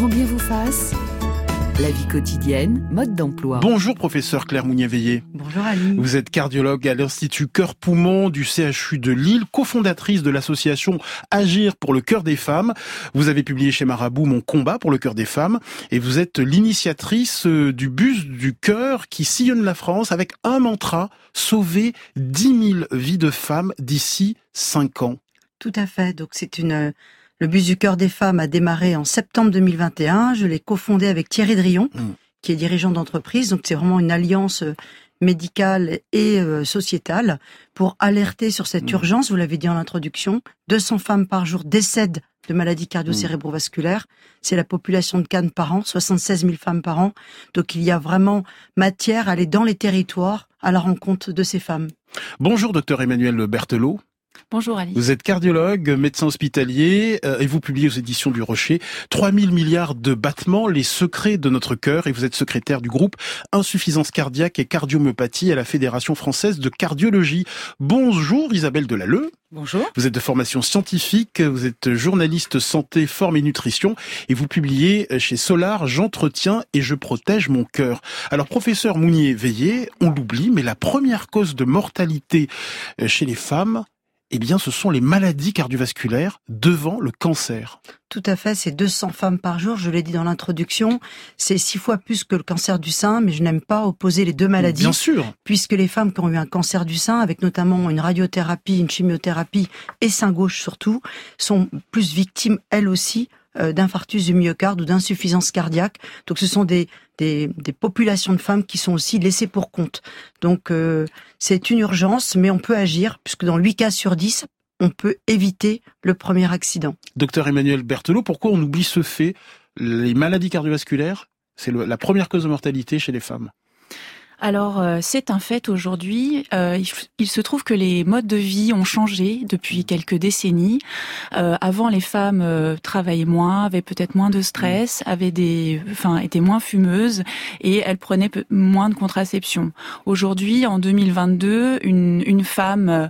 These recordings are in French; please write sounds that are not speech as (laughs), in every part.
Grand bien vous fasse. La vie quotidienne, mode d'emploi. Bonjour professeur Claire Mounier-Veillé. Bonjour Ali. Vous êtes cardiologue à l'Institut Cœur-Poumon du CHU de Lille, cofondatrice de l'association Agir pour le cœur des femmes. Vous avez publié chez Marabout Mon combat pour le cœur des femmes et vous êtes l'initiatrice euh, du bus du cœur qui sillonne la France avec un mantra, sauver 10 000 vies de femmes d'ici 5 ans. Tout à fait. Donc c'est une le bus du cœur des femmes a démarré en septembre 2021. Je l'ai cofondé avec Thierry Drion, Mm. qui est dirigeant d'entreprise. Donc c'est vraiment une alliance euh, médicale et euh, sociétale pour alerter sur cette Mm. urgence. Vous l'avez dit en introduction, 200 femmes par jour décèdent de maladies cardio-cérébrovasculaires. C'est la population de Cannes par an, 76 000 femmes par an. Donc il y a vraiment matière à aller dans les territoires à la rencontre de ces femmes. Bonjour docteur Emmanuel Berthelot. Bonjour Ali. Vous êtes cardiologue, médecin hospitalier euh, et vous publiez aux éditions du Rocher 3000 milliards de battements, les secrets de notre cœur et vous êtes secrétaire du groupe Insuffisance cardiaque et cardiomyopathie à la Fédération française de cardiologie. Bonjour Isabelle Delalleux. Bonjour. Vous êtes de formation scientifique, vous êtes journaliste santé, forme et nutrition et vous publiez chez Solar J'entretiens et je protège mon cœur. Alors professeur Mounier Veillé, on l'oublie, mais la première cause de mortalité euh, chez les femmes, eh bien ce sont les maladies cardiovasculaires devant le cancer. Tout à fait, c'est 200 femmes par jour, je l'ai dit dans l'introduction. C'est six fois plus que le cancer du sein, mais je n'aime pas opposer les deux maladies, Bien sûr. puisque les femmes qui ont eu un cancer du sein, avec notamment une radiothérapie, une chimiothérapie, et sein gauche surtout, sont plus victimes, elles aussi, d'infarctus du myocarde ou d'insuffisance cardiaque. Donc ce sont des, des, des populations de femmes qui sont aussi laissées pour compte. Donc euh, c'est une urgence, mais on peut agir, puisque dans 8 cas sur 10, on peut éviter le premier accident. Docteur Emmanuel Berthelot, pourquoi on oublie ce fait? Les maladies cardiovasculaires, c'est la première cause de mortalité chez les femmes. Alors euh, c'est un fait aujourd'hui. Euh, il, se trouve que les modes de vie ont changé depuis quelques décennies. Euh, avant, les femmes travaillaient moins, avaient peut-être moins de stress, avaient des, enfin, étaient moins fumeuses et elles prenaient moins de contraception. Aujourd'hui, en 2022, une, une femme euh,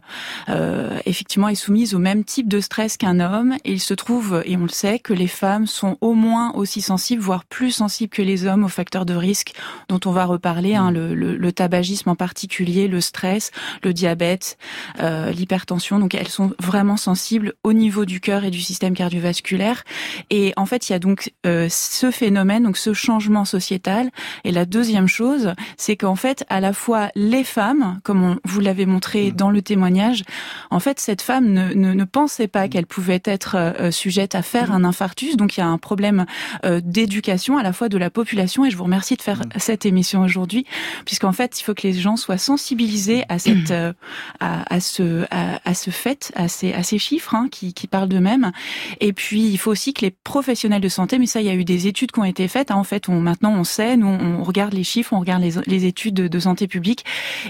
euh, effectivement est soumise au même type de stress qu'un homme. Et il se trouve, et on le sait, que les femmes sont au moins aussi sensibles, voire plus sensibles que les hommes aux facteurs de risque dont on va reparler, hein, le, le, le tabagisme en particulier, le stress, le diabète, euh, l'hypertension. Donc elles sont vraiment sensibles au niveau du cœur et du système cardiovasculaire. Et en fait, il y a donc euh, ce phénomène, donc ce changement sociétal. Et la deuxième chose, c'est qu'en fait, à la fois les femmes, comme on, vous l'avez montré dans le témoignage, en fait, cette femme ne, ne, ne pensait pas qu'elle pouvait être euh, sujette à faire un infarctus. Donc il y a un problème euh, d'éducation à la fois de la population. Et je vous remercie de faire cette émission aujourd'hui, puisqu'en fait, il faut que les gens soient sensibilisés à cette, (clears throat) euh, à, à ce, à, à ce fait, à ces, à ces chiffres hein, qui, qui parlent d'eux-mêmes. Et puis, il faut aussi que les professionnels de santé, mais ça, il y a eu des études qui ont été faites. hein. en fait, on, maintenant, on sait, nous, on regarde les chiffres, on regarde les, les études de, de santé publique,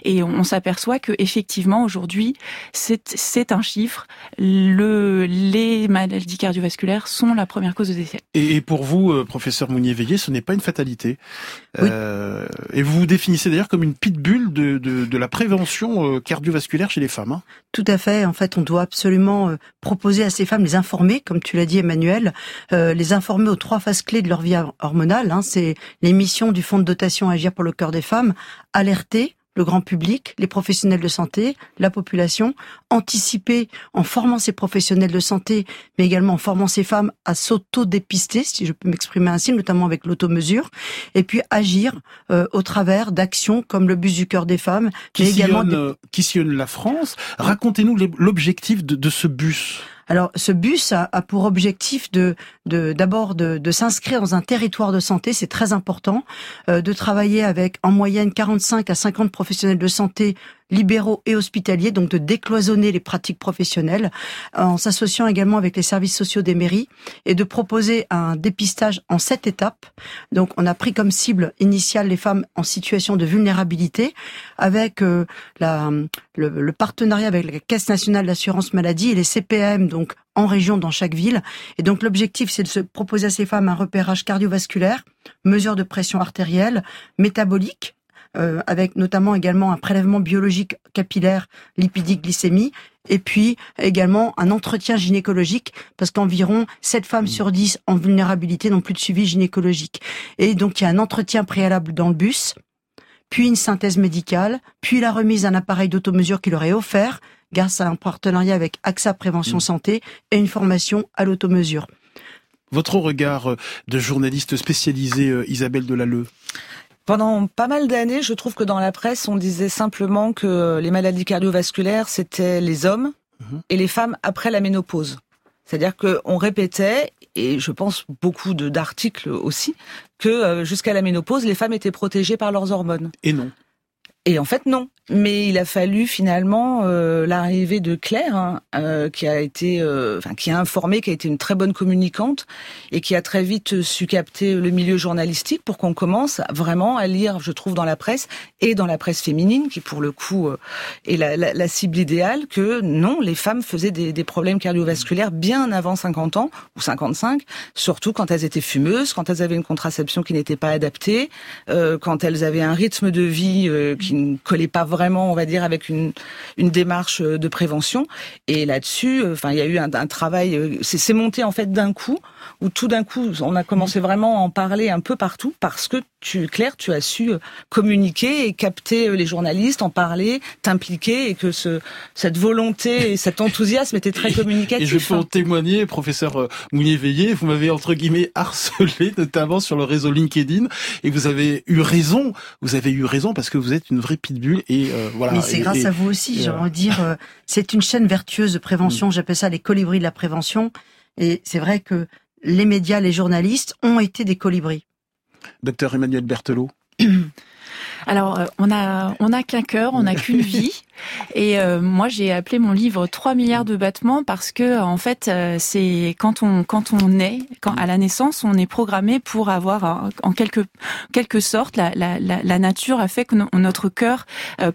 et on, on s'aperçoit que effectivement, aujourd'hui, c'est c'est un chiffre. Le, les maladies cardiovasculaires sont la première cause de décès. Et, et pour vous, euh, professeur Mounier-Veillé, ce n'est pas une fatalité. Oui. Euh, et vous vous définissez d'ailleurs comme une pitbull de, de, la prévention euh, cardiovasculaire chez les femmes. hein. Tout à fait. En fait, on doit absolument euh, proposer à ces femmes, les informer, comme tu l'as dit, Emmanuel, euh, les informer aux trois phases clés de leur vie hormonale. Hein. C'est les missions du Fonds de dotation Agir pour le cœur des femmes, alerter le grand public, les professionnels de santé, la population, anticiper en formant ces professionnels de santé, mais également en formant ces femmes à s'auto-dépister, si je peux m'exprimer ainsi, notamment avec l'automesure, et puis agir euh, au travers d'actions comme le bus du cœur des femmes, Qui, mais également sillonne, des- euh, qui sillonne la France. Racontez-nous l'objectif de, de ce bus. Alors, ce bus a, pour objectif de d'abord de, de s'inscrire dans un territoire de santé, c'est très important, euh, de travailler avec en moyenne 45 à 50 professionnels de santé libéraux et hospitaliers, donc de décloisonner les pratiques professionnelles, en s'associant également avec les services sociaux des mairies et de proposer un dépistage en sept étapes. Donc, on a pris comme cible initiale les femmes en situation de vulnérabilité, avec euh, la, le, le partenariat avec la Caisse nationale d'assurance maladie et les CPM, donc en région dans chaque ville. Et donc l'objectif, c'est de se proposer à ces femmes un repérage cardiovasculaire, mesure de pression artérielle, métabolique, euh, avec notamment également un prélèvement biologique capillaire lipidique glycémie, et puis également un entretien gynécologique, parce qu'environ 7 femmes mmh. sur 10 en vulnérabilité n'ont plus de suivi gynécologique. Et donc il y a un entretien préalable dans le bus, puis une synthèse médicale, puis la remise d'un appareil d'automesure qui leur est offert grâce à un partenariat avec AXA Prévention mmh. Santé et une formation à l'automesure. Votre regard de journaliste spécialisé, euh, Isabelle Delalleux pendant pas mal d'années, je trouve que dans la presse, on disait simplement que les maladies cardiovasculaires, c'était les hommes mhm. et les femmes après la ménopause. C'est-à-dire qu'on répétait, et je pense beaucoup d'articles aussi, que euh, jusqu'à la ménopause, les femmes étaient protégées par leurs hormones. Et non. Et en fait, non. Mais il a fallu finalement euh, l'arrivée de Claire, hein, euh, qui a été, euh, enfin, qui a informé, qui a été une très bonne communicante et qui a très vite su capter le milieu journalistique pour qu'on commence vraiment à lire, je trouve, dans la presse et dans la presse féminine, qui pour le coup est la, cible idéale, que non, les femmes faisaient des, des, problèmes cardiovasculaires bien avant 50 ans ou 55, surtout quand elles étaient fumeuses, quand elles avaient une contraception qui n'était pas adaptée, quand elles avaient un rythme de vie qui ne collait pas vraiment on va dire, avec une, une démarche euh, de prévention. Et là-dessus, euh, enfin, il y a eu un, un travail, euh, c'est monté en fait d'un coup, où tout d'un coup, on a commencé vraiment à en parler un peu partout, parce que tu, Claire, tu as su communiquer et capter les journalistes, en parler, t'impliquer, et que ce, cette volonté et cet (laughs) enthousiasme était très communicatif. Et je peux en témoigner, professeur Mounier-Veillé, vous m'avez entre guillemets (laughs) harcelé, notamment sur le réseau LinkedIn, et vous avez eu raison, vous avez eu raison parce que vous êtes une vraie pitbull et euh, Mais c'est grâce à vous aussi, j'ai envie de dire. Euh, c'est une chaîne vertueuse de prévention. Mm. J'appelle ça les colibris de la prévention. Et c'est vrai que les médias, les journalistes ont été des colibris. Docteur Emmanuel Berthelot. (clears throat) Alors, euh, on a on a qu'un cœur, on n'a qu'une (laughs) vie. Et euh, moi, j'ai appelé mon livre 3 milliards de battements parce que en fait, euh, c'est quand on quand on est quand à la naissance, on est programmé pour avoir en quelque quelque sorte la, la, la, nature a fait que notre cœur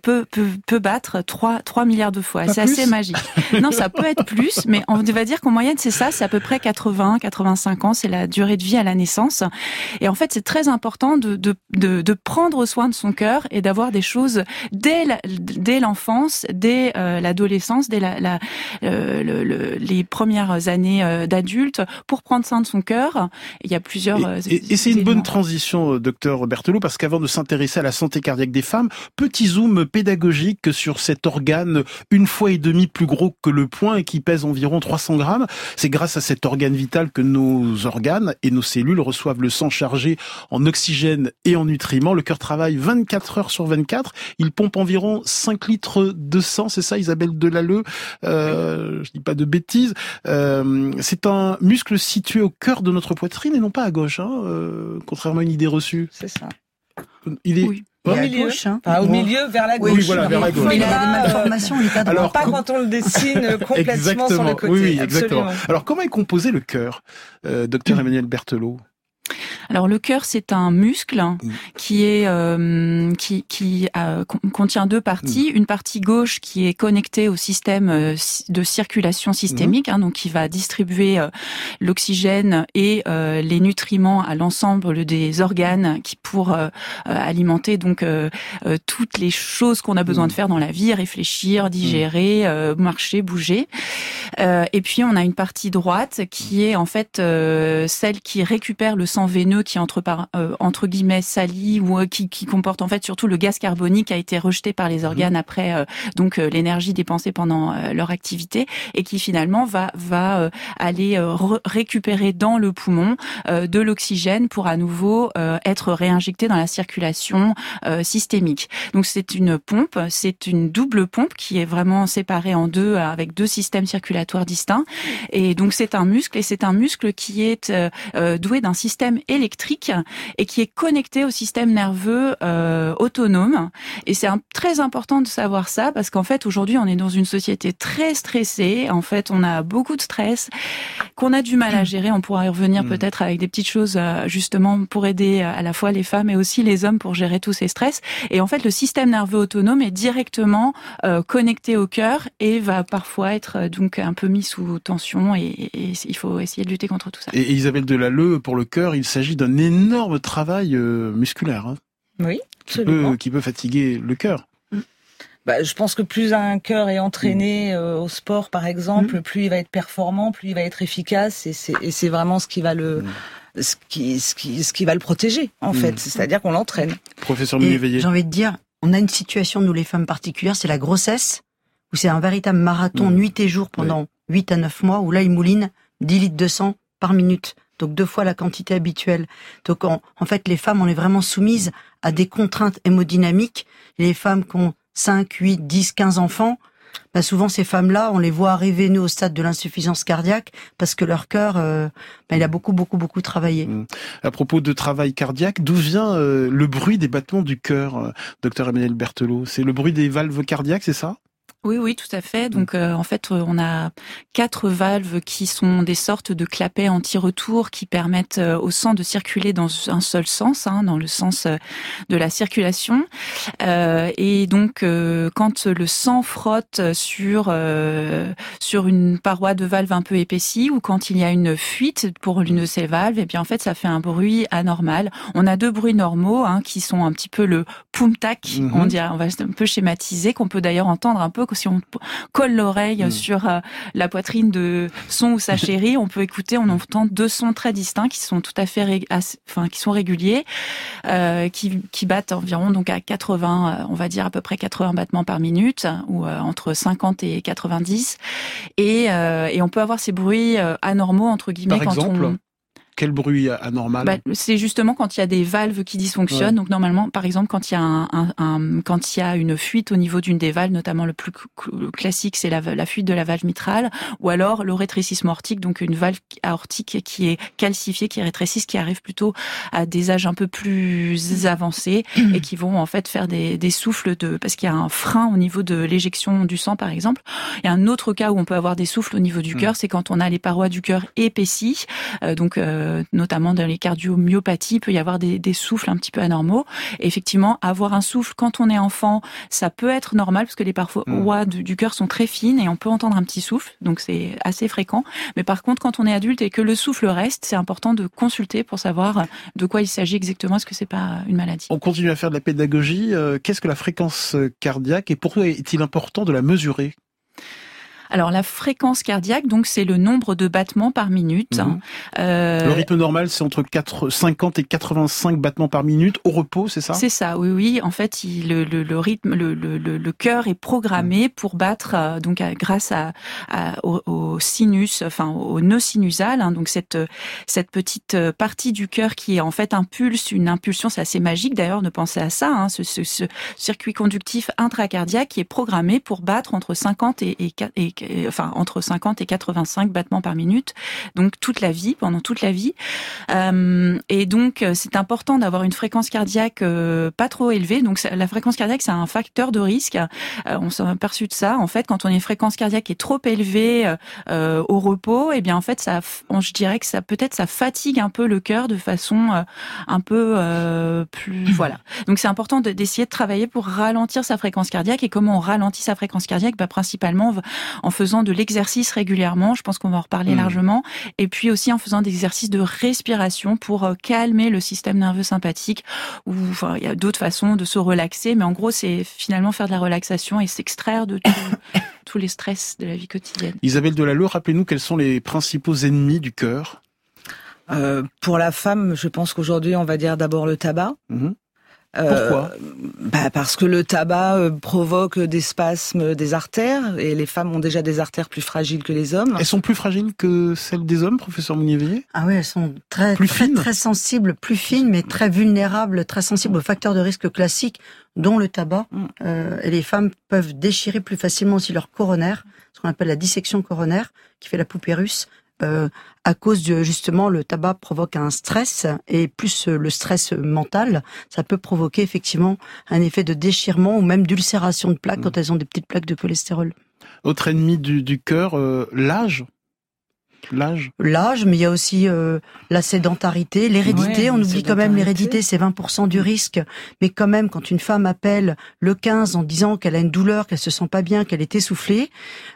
peut, peut peut battre 3 3 milliards de fois. C'est assez magique. non, ça peut être plus, mais on va dire qu'en moyenne, c'est ça, c'est à peu près 80 85 ans, c'est la durée de vie à la naissance. Et en fait, c'est très important de de de, de prendre soin de son cœur et d'avoir des choses dès dès l'enfance, dès euh, l'adolescence, dès la, la euh, les premières années euh, d'adulte pour prendre soin de son cœur. Il y a plusieurs. Et, et, c'est une bonne transition, docteur Berthelot, parce qu'avant de s'intéresser à la santé cardiaque des femmes, petit zoom pédagogique sur cet organe une fois et demi plus gros que le poing et qui pèse environ 300 grammes. C'est grâce à cet organe vital que nos organes et nos cellules reçoivent le sang chargé en oxygène et en nutriments. Le cœur travaille 24 24 heures sur 24. Il pompe environ 5 litres de sang, c'est ça Isabelle Delalleux euh, Je dis pas de bêtises. Euh, c'est un muscle situé au cœur de notre poitrine et non pas à gauche, hein, euh, contrairement à une idée reçue. C'est ça. Il est... Au milieu, gauche, hein. au milieu, vers la gauche. Oui, voilà, vers la gauche. Il a des malformations, il est pas Alors, pas quand on le dessine (laughs) complètement sur le côté. Oui, oui exactement. Alors, comment est composé le cœur, euh, docteur Emmanuel Berthelot? Alors le cœur, c'est un muscle mm. qui est euh, qui, qui contient deux parties. Mm. Une partie gauche qui est connectée au système euh, de circulation systémique, mm. hein, donc qui va distribuer euh, l'oxygène et les nutriments à l'ensemble des organes qui pour alimenter donc toutes les choses qu'on a besoin de faire dans la vie, réfléchir, digérer, marcher, bouger. et puis on a une partie droite qui est en fait celle qui récupère le sang veineux qui entre par euh, entre guillemets sali ou euh, qui, qui, comporte en fait surtout le gaz carbonique qui a été rejeté par les organes mhm. après euh, donc l'énergie dépensée pendant leur activité et qui finalement va va aller récupérer dans le poumon de l'oxygène pour à nouveau être réinjecté dans la circulation systémique. Donc c'est une pompe, c'est une double pompe qui est vraiment séparée en deux avec deux systèmes circulatoires distincts et donc c'est un muscle et c'est un muscle qui est doué d'un système électrique et qui est connecté au système nerveux euh, autonome. Et c'est très important de savoir ça parce qu'en fait aujourd'hui on est dans une société très stressée. En fait on a beaucoup de stress qu'on a du mal à gérer. On pourra y revenir mm. peut-être avec des petites choses euh, justement pour aider à la fois les femmes et aussi les hommes pour gérer tous ces stress. Et en fait le système nerveux autonome est directement euh, connecté au cœur et va parfois être euh, donc un peu mis sous tension et, et, il faut essayer de lutter contre tout ça. Et Isabelle Delalleux, pour le cœur, il s'agit d'un énorme travail euh, musculaire. Hein. Oui, qui peut, qui peut fatiguer le cœur. Bah, je pense que plus un cœur est entraîné mm. euh, au sport, par exemple, mm. plus il va être performant, plus il va être efficace, et c'est vraiment ce qui va le mm. ce qui, ce qui, ce qui va le protéger, en fait. C'est-à-dire qu'on l'entraîne. Professeur Méveillé. J'ai envie de dire, on a une situation, nous les femmes particulières, c'est la grossesse, où c'est un véritable marathon nuit et jour pendant 8 à 9 mois, où là, il mouline 10 litres de sang par minute. Donc deux fois la quantité habituelle. Donc en, fait, les femmes, on est vraiment soumises à des contraintes hémodynamiques. Les femmes qui ont 5, 8, 10, 15 enfants, bah souvent ces femmes-là, on les voit arriver nous au stade de l'insuffisance cardiaque parce que leur cœur, euh, bah, il a beaucoup, beaucoup, beaucoup travaillé. Mmh. À propos de travail cardiaque, d'où vient euh, le bruit des battements du cœur, euh, docteur Emmanuel Berthelot? C'est le bruit des valves cardiaques, c'est ça? Oui, oui, tout à fait. Donc, euh, en fait, euh, on a quatre valves qui sont des sortes de clapets anti-retour qui permettent euh, au sang de circuler dans un seul sens, hein, dans le sens de la circulation. et donc, quand le sang frotte sur sur une paroi de valve un peu épaissie ou quand il y a une fuite pour l'une de ces valves, et eh bien en fait, ça fait un bruit anormal. On a deux bruits normaux hein, qui sont un petit peu le pum-tac, on mhm. dirait, on va un peu schématiser, qu'on peut d'ailleurs entendre un peu si on colle l'oreille mm. sur euh, la poitrine de son ou sa (laughs) chérie, on peut écouter, on entend deux sons très distincts qui sont tout à fait, enfin qui sont réguliers, euh, qui, qui battent environ donc à 80, euh, on va dire à peu près 80 battements par minute ou entre 50 et 90, et, et on peut avoir ces bruits anormaux entre guillemets par quand exemple on quel bruit anormal bah, C'est justement quand il y a des valves qui dysfonctionnent. Donc normalement, par exemple, quand il y a un, un, quand il y a une fuite au niveau d'une des valves, notamment le plus classique, c'est la, la, fuite de la valve mitrale, ou alors le rétrécissement aortique, donc une valve aortique qui est calcifiée, qui rétrécisse, qui arrive plutôt à des âges un peu plus avancés et qui vont en fait faire des, des souffles de parce qu'il y a un frein au niveau de l'éjection du sang, par exemple. Et un autre cas où on peut avoir des souffles au niveau du hmm. cœur, c'est quand on a les parois du cœur épaissies, euh, donc euh, notamment dans les cardiomyopathies, il peut y avoir des, souffles un petit peu anormaux. effectivement, avoir un souffle quand on est enfant, ça peut être normal parce que les parois mmh. du, du cœur sont très fines et on peut entendre un petit souffle, donc c'est assez fréquent. Mais par contre, quand on est adulte et que le souffle reste, c'est important de consulter pour savoir de quoi il s'agit exactement. Est-ce que c'est pas une maladie? On continue à faire de la pédagogie. Euh, qu'est-ce que la fréquence cardiaque et pourquoi est-il important de la mesurer? Alors la fréquence cardiaque, donc c'est le nombre de battements par minute. Mhm. Euh... Le rythme normal, c'est entre 4, 50 et 85 battements par minute au repos, c'est ça? C'est ça, oui, oui. En fait, il, le, le, le, rythme, le, le, cœur est programmé mhm. pour battre, euh, donc grâce à, au, sinus, enfin au nœud sinusal. Hein, donc cette cette petite euh, partie du cœur qui est en fait impulse, une impulsion, c'est assez magique d'ailleurs de penser à ça. Hein, ce, ce, ce, circuit conductif intracardiaque qui est programmé pour battre entre 50 et, et, et enfin entre 50 et 85 battements par minute, donc toute la vie, pendant toute la vie. Euh, et donc euh, c'est important d'avoir une fréquence cardiaque euh, pas trop élevée. Donc la fréquence cardiaque c'est un facteur de risque. on s'est aperçu de ça. En fait, quand on a une fréquence cardiaque qui est trop élevée au repos, et eh bien en fait ça, je dirais que ça peut-être ça fatigue un peu le cœur de façon un peu plus voilà. Donc c'est important d'essayer de travailler pour ralentir sa fréquence cardiaque. Et comment on ralentit sa fréquence cardiaque? Bah, Principalement en faisant de l'exercice régulièrement, je pense qu'on va en reparler mmh. largement, et puis aussi en faisant des exercices de respiration pour euh, calmer le système nerveux sympathique, ou enfin, il y a d'autres façons de se relaxer, mais en gros, c'est finalement faire de la relaxation et s'extraire de (coughs) tous les stress de la vie quotidienne. Isabelle Delalleux, rappelez-nous quels sont les principaux ennemis du cœur? Euh, pour la femme, je pense qu'aujourd'hui, on va dire d'abord le tabac. Mmh. Pourquoi? Euh, bah Parce que le tabac euh, provoque des spasmes des artères et les femmes ont déjà des artères plus fragiles que les hommes. Elles sont plus fragiles que celles des hommes, professeur Mounier Ah oui, elles sont très, plus très, très sensibles, plus fines, mais très vulnérables, très sensibles aux facteurs de risque classiques, dont le tabac. Mm. Euh, et les femmes peuvent déchirer plus facilement aussi leur coronaire, ce qu'on appelle la dissection coronaire, qui fait la poupée russe, euh, à cause de justement le tabac provoque un stress et plus euh, le stress mental, ça peut provoquer effectivement un effet de déchirement ou même d'ulcération de plaques mmh. quand elles ont des petites plaques de cholestérol. Autre ennemi du, du cœur, euh, l'âge? L'âge? L'âge, mais il y a aussi la sédentarité, l'hérédité. on oublie quand même l'hérédité, c'est 20% du risque. Mais quand même, quand une femme appelle le 15 en disant qu'elle a une douleur, qu'elle se sent pas bien, qu'elle est essoufflée,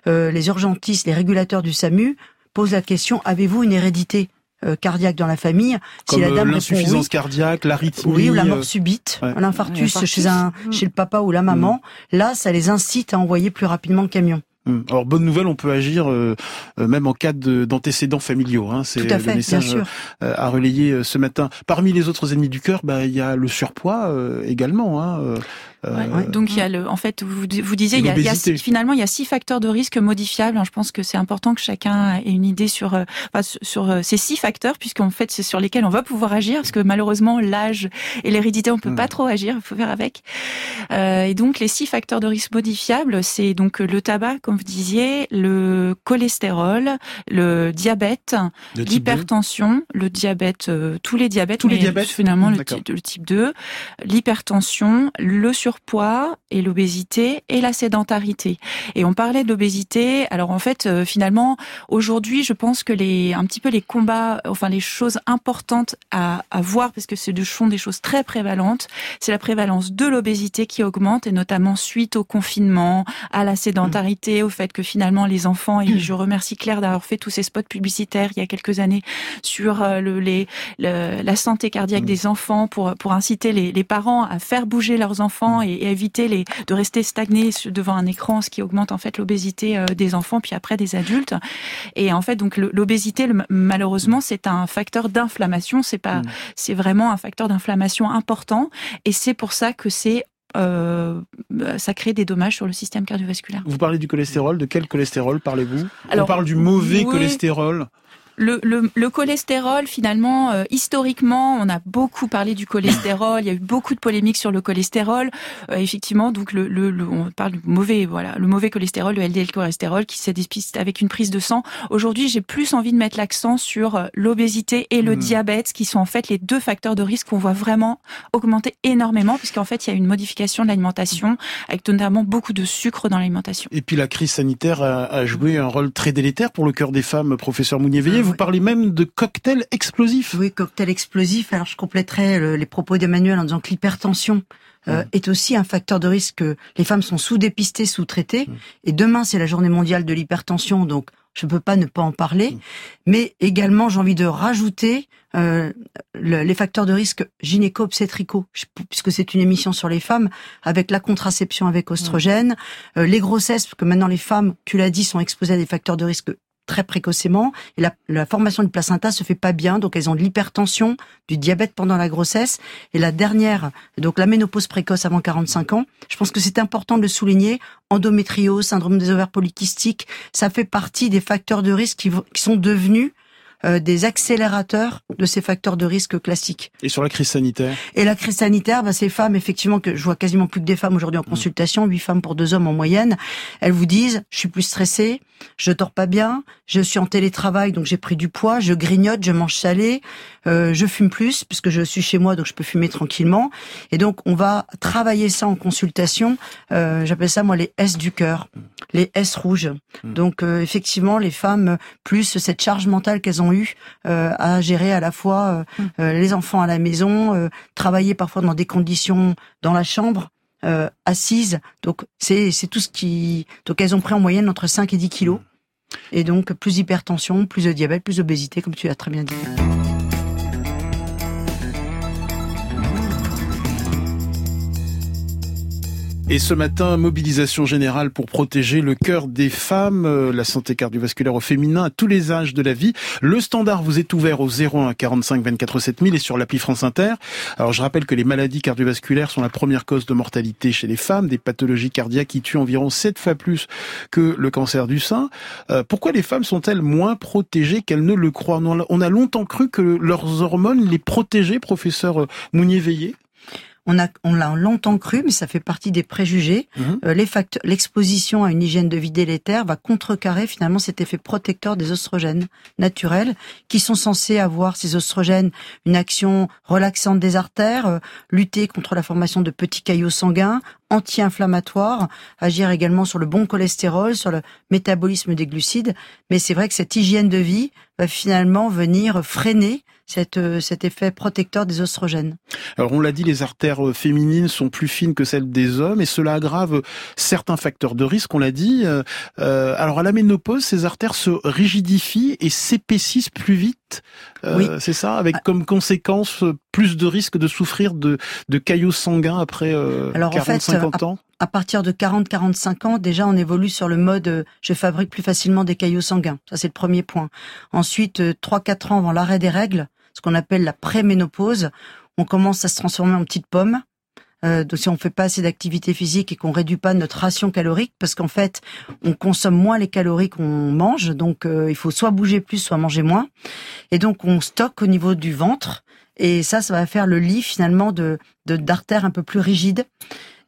les urgentistes, les régulateurs du SAMU pose la question avez-vous une hérédité euh, cardiaque dans la famille. Comme si la dame l'insuffisance cardiaque, l'arythmie, oui, ou la mort subite, l'infarctus chez un mm. chez le papa ou la maman, mm. là, ça les incite à envoyer plus rapidement le camion. Mm. Alors bonne nouvelle, on peut agir euh, même en cas d'antécédents familiaux. Hein. C'est le message à relayer ce matin. Parmi les autres ennemis du cœur, bah, il y a le surpoids également. Hein. Euh, donc il y a le, en fait, vous, vous disiez, il y, a, il y, a, finalement il y a six facteurs de risque modifiables. je pense que c'est important que chacun ait une idée sur, euh, sur euh, ces six facteurs, puisqu'en fait c'est sur lesquels on va pouvoir agir, parce que malheureusement l'âge et l'hérédité on peut pas hmm. trop agir, il faut faire avec. Euh, et donc les six facteurs de risque modifiables, c'est donc le tabac, comme vous disiez, le cholestérol, le diabète, l'hypertension, le diabète, tous les diabètes, tous les diabètes, finalement le, le type 2, l'hypertension, le sur surpoids et l'obésité et la sédentarité. Et on parlait de l'obésité. Alors en fait, euh, finalement, aujourd'hui, je pense que les un petit peu les combats, enfin les choses importantes à, à voir, parce que de sont des choses très prévalentes, c'est la prévalence de l'obésité qui augmente, et notamment suite au confinement, à la sédentarité, au fait que finalement les enfants, et je remercie Claire d'avoir fait tous ces spots publicitaires il y a quelques années sur euh, le, les, la santé cardiaque des enfants pour, pour inciter les, les parents à faire bouger leurs enfants et, éviter les, de rester stagné devant un écran, ce qui augmente en fait l'obésité euh, des enfants puis après des adultes. Et en fait, donc l'obésité, malheureusement, c'est un facteur d'inflammation. C'est pas, mm. c'est vraiment un facteur d'inflammation important. Et c'est pour ça que c'est euh, ça crée des dommages sur le système cardiovasculaire. Vous parlez du cholestérol, de quel cholestérol parlez-vous? On parle du mauvais cholestérol le, le, le, cholestérol, finalement, euh, historiquement, on a beaucoup parlé du cholestérol. Il y a eu beaucoup de polémiques sur le cholestérol. Euh, effectivement, donc le, le, on parle du mauvais, voilà, le mauvais cholestérol, le LDL cholestérol, qui se dépiste avec une prise de sang. Aujourd'hui, j'ai plus envie de mettre l'accent sur euh, l'obésité et le hmm. diabète, qui sont en fait les deux facteurs de risque qu'on voit vraiment augmenter énormément, puisqu'en fait, il y a une modification de l'alimentation, avec notamment beaucoup de sucre dans l'alimentation. Et puis la crise sanitaire a, a, joué un rôle très délétère pour le cœur des femmes, professeur Mounier-Veillé vous parlez même de cocktail explosif. Oui, cocktail explosif. Alors je compléterai les propos d'Emmanuel en disant que l'hypertension euh, est aussi un facteur de risque. Les femmes sont sous-dépistées, sous-traitées. Et demain, c'est la journée mondiale de l'hypertension, donc je ne peux pas ne pas en parler. Mais également, j'ai envie de rajouter euh, les facteurs de risque gynéco-obstétricaux, puisque c'est une émission sur les femmes, avec la contraception avec oestrogène, euh, les grossesses, parce que maintenant les femmes, tu l'as dit, sont exposées à des facteurs de risque très précocement et la, la, formation du placenta se fait pas bien, donc elles ont de l'hypertension, du diabète pendant la grossesse et la dernière, donc la ménopause précoce avant 45 ans. Je pense que c'est important de le souligner. Endométriose, syndrome des ovaires polykystiques, ça fait partie des facteurs de risque qui, qui sont devenus euh, des accélérateurs de ces facteurs de risque classiques. Et sur la crise sanitaire Et la crise sanitaire, bah, ces femmes, effectivement, que je vois quasiment plus que des femmes aujourd'hui en mmh. consultation, huit femmes pour deux hommes en moyenne, elles vous disent, je suis plus stressée, je dors pas bien, je suis en télétravail, donc j'ai pris du poids, je grignote, je mange salé, euh, je fume plus, puisque je suis chez moi, donc je peux fumer tranquillement. Et donc, on va travailler ça en consultation. Euh, J'appelle ça, moi, les S du cœur, les S rouges. Mmh. Donc, euh, effectivement, les femmes, plus cette charge mentale qu'elles ont eu euh, à gérer à la fois euh, mm. euh, les enfants à la maison, travailler parfois dans des conditions dans la chambre. assises, donc c'est c'est tout ce qui donc elles ont pris en moyenne entre 5 et 10 kilos, mm. et donc plus d'hypertension, plus de diabète, plus d'obésité, comme tu l'as très bien dit. Et ce matin, mobilisation générale pour protéger le cœur des femmes, euh, la santé cardiovasculaire au féminin à tous les âges de la vie. Le standard vous est ouvert au 01 45 24 7000 et sur l'appli France Inter. Alors je rappelle que les maladies cardiovasculaires sont la première cause de mortalité chez les femmes, des pathologies cardiaques qui tuent environ 7 fois plus que le cancer du sein. Euh, pourquoi les femmes sont-elles moins protégées qu'elles ne le croient? On a longtemps cru que leurs hormones les protégeaient, professeur Mounier-Veillé on a on l'a longtemps cru, mais ça fait partie des préjugés. Mhm. Euh, les l'exposition à une hygiène de vie délétère va contrecarrer finalement cet effet protecteur des oestrogènes naturels, qui sont censés avoir ces oestrogènes une action relaxante des artères, euh, lutter contre la formation de petits caillots sanguins, anti-inflammatoire, agir également sur le bon cholestérol, sur le métabolisme des glucides. Mais c'est vrai que cette hygiène de vie va finalement venir freiner cette, euh, cet effet protecteur des oestrogènes. Alors on l'a dit, les artères euh, féminines sont plus fines que celles des hommes et cela aggrave certains facteurs de risque, on l'a dit. Euh, alors à la ménopause, ces artères se rigidifient et s'épaississent plus vite. oui. C'est ça, avec ah. comme conséquence plus de risque de souffrir de, de caillots sanguins après 40-50 ans? à partir de 40-45 ans, déjà, on évolue sur le mode je fabrique plus facilement des caillots sanguins. Ça, c'est le premier point. Ensuite, 3-4 ans avant l'arrêt des règles, ce qu'on appelle la préménopause, on commence à se transformer en petite pomme. Euh, donc si on fait pas assez d'activité physique et qu'on réduit pas notre ration calorique, parce qu'en fait, on consomme moins les calories qu'on mange, donc euh, il faut soit bouger plus, soit manger moins, et donc on stocke au niveau du ventre, et ça, ça va faire le lit finalement de d'artères un peu plus rigides.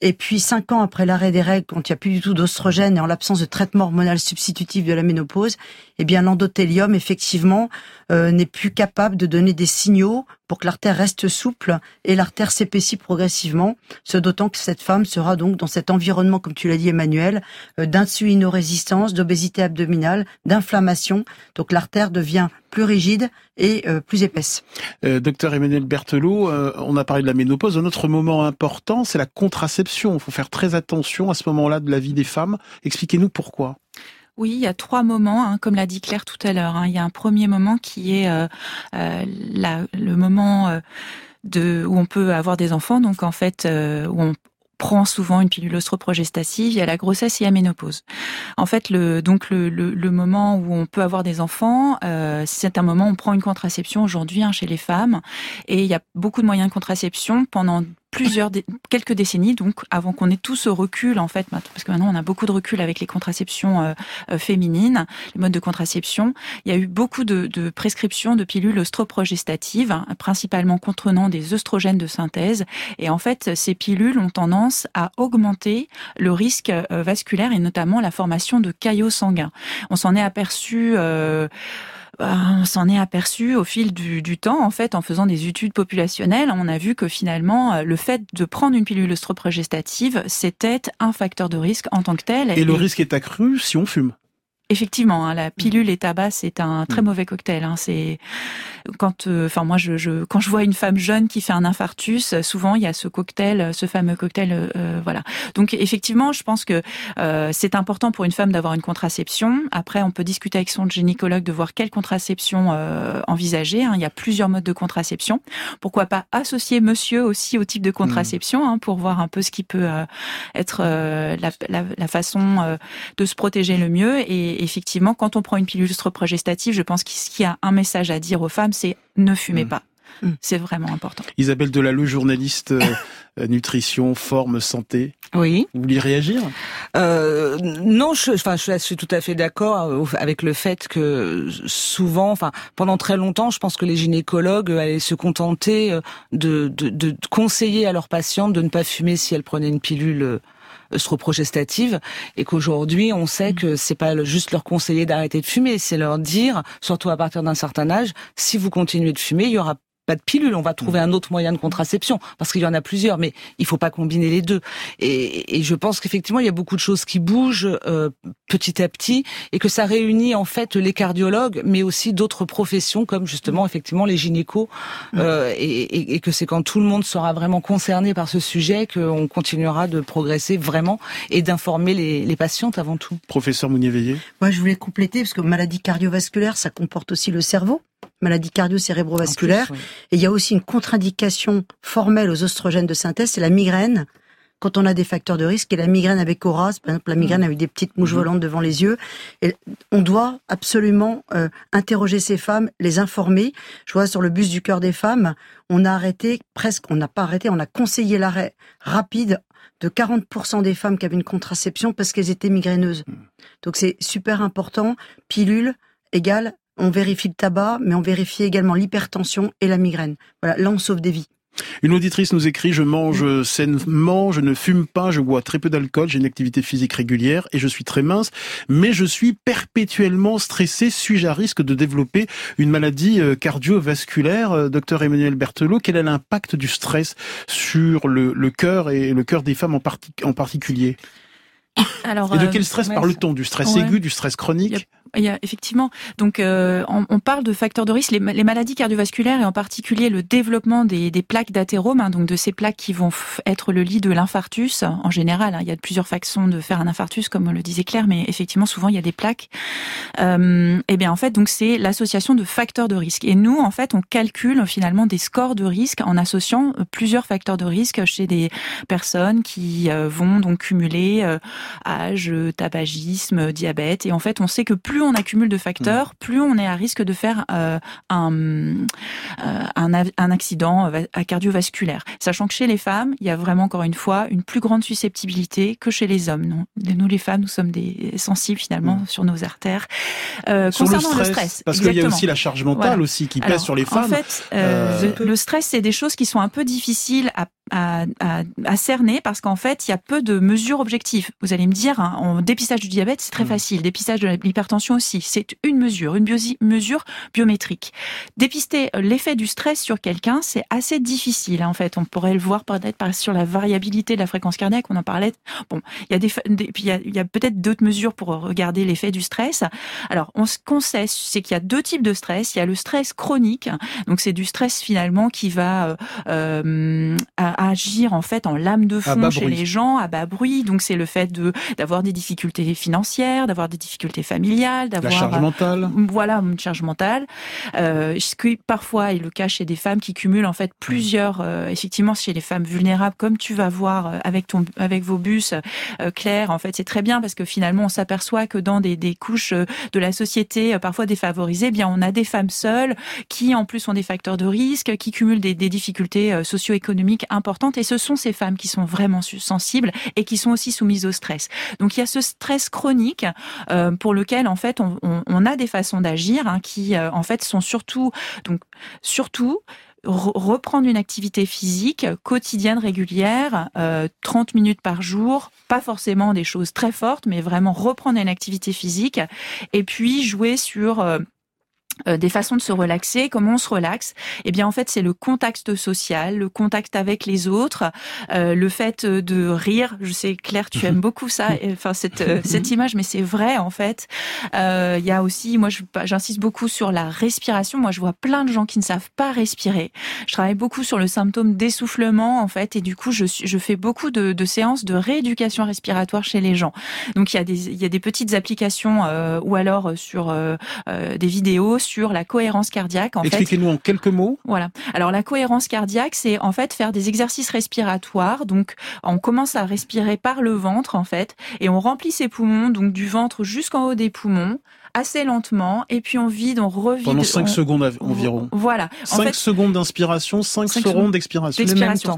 Et puis cinq ans après l'arrêt des règles, quand il n'y a plus du tout d'ostrogène et en l'absence de traitement hormonal substitutif de la ménopause, eh bien l'endothélium effectivement euh, n'est plus capable de donner des signaux pour que l'artère reste souple et l'artère s'épaissit progressivement, ce d'autant que cette femme sera donc dans cet environnement, comme tu l'as dit Emmanuel, euh, d'insulinorésistance, d'obésité abdominale, d'inflammation. Donc l'artère devient plus rigide et euh, plus épaisse. Euh, docteur Emmanuel Berthelot, on a parlé de la ménopause. Un autre moment important, c'est la contraception. Il faut faire très attention à ce moment-là de la vie des femmes. Expliquez-nous pourquoi. Oui, il y a trois moments, hein, comme l'a dit Claire tout à l'heure. Hein. Il y a un premier moment qui est euh, euh le moment euh, de, où on peut avoir des enfants, donc en fait où on, prend souvent une pilule ostroprogestative, il y a la grossesse et la ménopause. En fait, le, donc le, moment où on peut avoir des enfants, c'est un moment où on prend une contraception aujourd'hui hein, chez les femmes, et il y a beaucoup de moyens de contraception pendant plusieurs quelques décennies donc avant qu'on ait tout ce recul en fait parce que maintenant on a beaucoup de recul avec les contraceptions euh, euh, féminines les modes de contraception. Il y a eu beaucoup de, de prescriptions de pilules ostroprogestatives hein, principalement contenant des œstrogènes de synthèse. Et en fait ces pilules ont tendance à augmenter le risque euh, vasculaire et notamment la formation de caillots sanguins. On s'en est aperçu bah, on s'en est aperçu au fil du, du, temps, en fait, en faisant des études populationnelles, on a vu que finalement, euh, le fait de prendre une pilule œstroprogestative, c'était un facteur de risque en tant que tel. Et, et le risque est accru si on fume. Effectivement, hein, la pilule et tabac, c'est un très mm. mauvais cocktail. Hein. C'est quand, euh, enfin moi, je, je, quand je vois une femme jeune qui fait un infarctus, souvent il y a ce cocktail, ce fameux cocktail, euh, euh, voilà. Donc effectivement, je pense que euh, c'est important pour une femme d'avoir une contraception. Après, on peut discuter avec son gynécologue de voir quelle contraception envisager. Hein. Il y a plusieurs modes de contraception. Pourquoi pas associer Monsieur aussi au type de contraception hein, pour voir un peu ce qui peut être la, la, la, façon de se protéger le mieux et effectivement, quand on prend une pilule progestative, je pense qu'il y a un message à dire aux femmes, c'est ne fumez mm. pas. Mm. C'est vraiment important. Isabelle Delalleux, journaliste euh, euh, nutrition, forme, santé. Oui. Vous voulez réagir? Euh, Non, je, enfin, je suis tout à fait d'accord avec le fait que souvent, enfin, pendant très longtemps, je pense que les gynécologues allaient se contenter de, de, de conseiller à leurs patientes de ne pas fumer si elles prenaient une pilule progestative et qu'aujourd'hui on sait que c'est pas juste leur conseiller d'arrêter de fumer, c'est leur dire, surtout à partir d'un certain âge, si vous continuez de fumer, il y aura pas de pilule, on va trouver mm. un autre moyen de contraception parce qu'il y en a plusieurs, mais il faut pas combiner les deux. Et, et je pense qu'effectivement il y a beaucoup de choses qui bougent euh, petit à petit et que ça réunit en fait les cardiologues, mais aussi d'autres professions comme justement effectivement les gynécos, mm. euh, et, et, que c'est quand tout le monde sera vraiment concerné par ce sujet qu'on continuera de progresser vraiment et d'informer les, les, patientes avant tout. Professeur Mounier-Veillé? Moi je voulais compléter parce que maladie cardiovasculaire ça comporte aussi le cerveau maladie cardio-cérébrovasculaire. Et il y a aussi une contre-indication formelle aux oestrogènes de synthèse, c'est la migraine. Quand on a des facteurs de risque, et la migraine avec Horace, par exemple, la migraine avec des petites mouches mhm. volantes devant les yeux, et on doit absolument euh, interroger ces femmes, les informer. Je vois sur le bus du cœur des femmes, on a arrêté presque, on n'a pas arrêté, on a conseillé l'arrêt rapide de 40% des femmes qui avaient une contraception parce qu'elles étaient migraineuses. Mhm. Donc c'est super important. Pilule égale on vérifie le tabac, mais on vérifie également l'hypertension et la migraine. Voilà, là on sauve des vies. Une auditrice nous écrit Je mange sainement, je ne fume pas, je bois très peu d'alcool, j'ai une activité physique régulière et je suis très mince, mais je suis perpétuellement stressé. Suis-je à risque de développer une maladie euh, cardiovasculaire euh, Docteur Emmanuel Berthelot, quel est l'impact du stress sur le, cœur et le cœur des femmes en particulier? Alors, Et de quel stress parle-t-on? Du stress aigu, du stress chronique? Il y a effectivement. Donc, euh, on, parle de facteurs de risque. Les, maladies cardiovasculaires et en particulier le développement des, plaques d'athérome, hein, donc de ces plaques qui vont être le lit de l'infarctus en général. Hein, il y a plusieurs façons de faire un infarctus, comme le disait Claire, mais effectivement, souvent il y a des plaques. Euh, et eh bien, en fait, donc c'est l'association de facteurs de risque. Et nous, en fait, on calcule finalement des scores de risque en associant euh, plusieurs facteurs de risque chez des personnes qui euh, vont donc cumuler âge, tabagisme, diabète. Et en fait, on sait que plus on accumule de facteurs, mm. plus on est à risque de faire euh, un, euh, un, un, accident cardiovasculaire. Sachant que chez les femmes, il y a vraiment encore une fois une plus grande susceptibilité que chez les hommes. Non nous, les femmes, nous sommes des sensibles finalement mm. sur nos artères. Euh, concernant le stress, parce qu'il y a aussi la charge mentale aussi qui pèse sur les femmes. En fait, euh, le stress, c'est des choses qui sont un peu difficiles à à, à, à, cerner parce qu'en fait, il y a peu de mesures objectives. Vous allez me dire, hein, en dépistage du diabète, c'est très mm. facile. Dépistage de l'hypertension aussi, c'est une mesure, une mesure biométrique. Dépister l'effet du stress sur quelqu'un, c'est assez difficile. Hein, en fait, on pourrait le voir peut-être sur la variabilité de la fréquence cardiaque. On en parlait. Bon, il y a des, puis il y a, il y a peut-être d'autres mesures pour regarder l'effet du stress. Alors, on, ce qu'on sait, c'est qu'il y a deux types de stress. Il y a le stress chronique, donc c'est du stress finalement qui va euh, euh agir en fait en lame de fond chez les gens, à bas bruit. Donc c'est le fait de d'avoir des difficultés financières, d'avoir des difficultés familiales, d'avoir la charge mentale. Voilà, une charge mentale. Euh, ce qui parfois est le cas chez des femmes qui cumulent en fait plusieurs. Euh, effectivement, chez les femmes vulnérables, comme tu vas voir euh, avec ton avec vos bus, euh, Claire. En fait, c'est très bien parce que finalement, on s'aperçoit que dans des, des couches de la société parfois défavorisées, eh bien on a des femmes seules qui en plus ont des facteurs de risque, qui cumulent des, des difficultés socio-économiques importantes et ce sont ces femmes qui sont vraiment sensibles et qui sont aussi soumises au stress. Donc il y a ce stress chronique euh, pour lequel en fait on, a des façons d'agir hein, qui euh, en fait sont surtout reprendre une activité physique quotidienne, régulière, euh, 30 minutes par jour, pas forcément des choses très fortes, mais vraiment reprendre une activité physique, et puis jouer sur euh, euh, des façons de se relaxer, comment on se relaxe Eh bien, en fait, c'est le contact social, le contact avec les autres, euh, le fait de rire. Je sais, Claire, tu aimes (laughs) beaucoup ça, enfin cette euh, (laughs) cette image, mais c'est vrai en fait. Il y a aussi, moi, j'insiste beaucoup sur la respiration. Moi, je vois plein de gens qui ne savent pas respirer. Je travaille beaucoup sur le symptôme d'essoufflement en fait, et du coup, je je fais beaucoup de, de séances de rééducation respiratoire chez les gens. Donc, il y a des il y a des petites applications ou alors sur des vidéos sur la cohérence cardiaque. Expliquez-nous en quelques mots. Voilà. Alors la cohérence cardiaque, c'est en fait faire des exercices respiratoires. Donc on commence à respirer par le ventre en fait, et on remplit ses poumons, donc du ventre jusqu'en haut des poumons assez lentement et puis on vide, on revide. Pendant 5 secondes environ. Voilà. 5 secondes d'inspiration, 5, secondes d'expiration.